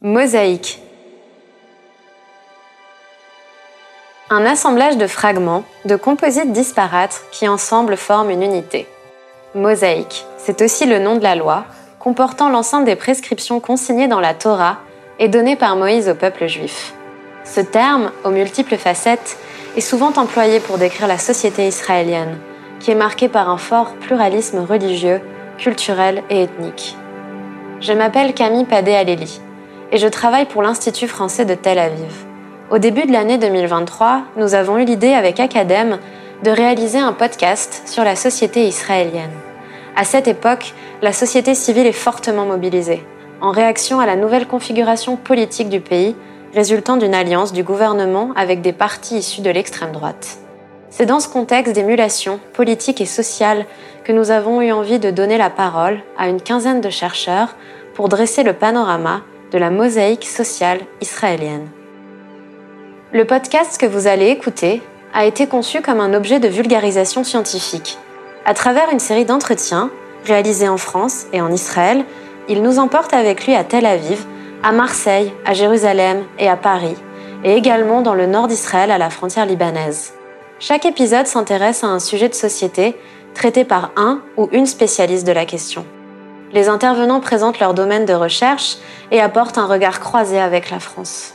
Mosaïque. Un assemblage de fragments, de composites disparates qui ensemble forment une unité. Mosaïque, c'est aussi le nom de la loi, comportant l'ensemble des prescriptions consignées dans la Torah et données par Moïse au peuple juif. Ce terme, aux multiples facettes, est souvent employé pour décrire la société israélienne, qui est marquée par un fort pluralisme religieux, culturel et ethnique. Je m'appelle Camille Padé-Aléli et je travaille pour l'Institut français de Tel Aviv. Au début de l'année 2023, nous avons eu l'idée avec Academ de réaliser un podcast sur la société israélienne. À cette époque, la société civile est fortement mobilisée, en réaction à la nouvelle configuration politique du pays, résultant d'une alliance du gouvernement avec des partis issus de l'extrême droite. C'est dans ce contexte d'émulation politique et sociale que nous avons eu envie de donner la parole à une quinzaine de chercheurs pour dresser le panorama de la mosaïque sociale israélienne. Le podcast que vous allez écouter a été conçu comme un objet de vulgarisation scientifique. À travers une série d'entretiens réalisés en France et en Israël, il nous emporte avec lui à Tel Aviv, à Marseille, à Jérusalem et à Paris, et également dans le nord d'Israël à la frontière libanaise. Chaque épisode s'intéresse à un sujet de société traité par un ou une spécialiste de la question. Les intervenants présentent leur domaine de recherche et apportent un regard croisé avec la France.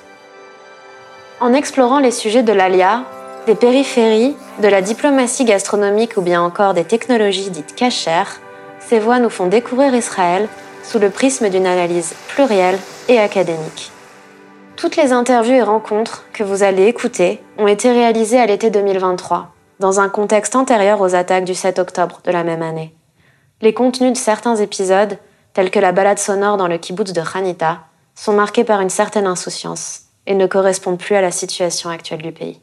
En explorant les sujets de l'ALIA, des périphéries, de la diplomatie gastronomique ou bien encore des technologies dites cachères, ces voix nous font découvrir Israël sous le prisme d'une analyse plurielle et académique. Toutes les interviews et rencontres que vous allez écouter ont été réalisées à l'été 2023, dans un contexte antérieur aux attaques du 7 octobre de la même année les contenus de certains épisodes, tels que la balade sonore dans le kibbutz de Hanita, sont marqués par une certaine insouciance et ne correspondent plus à la situation actuelle du pays.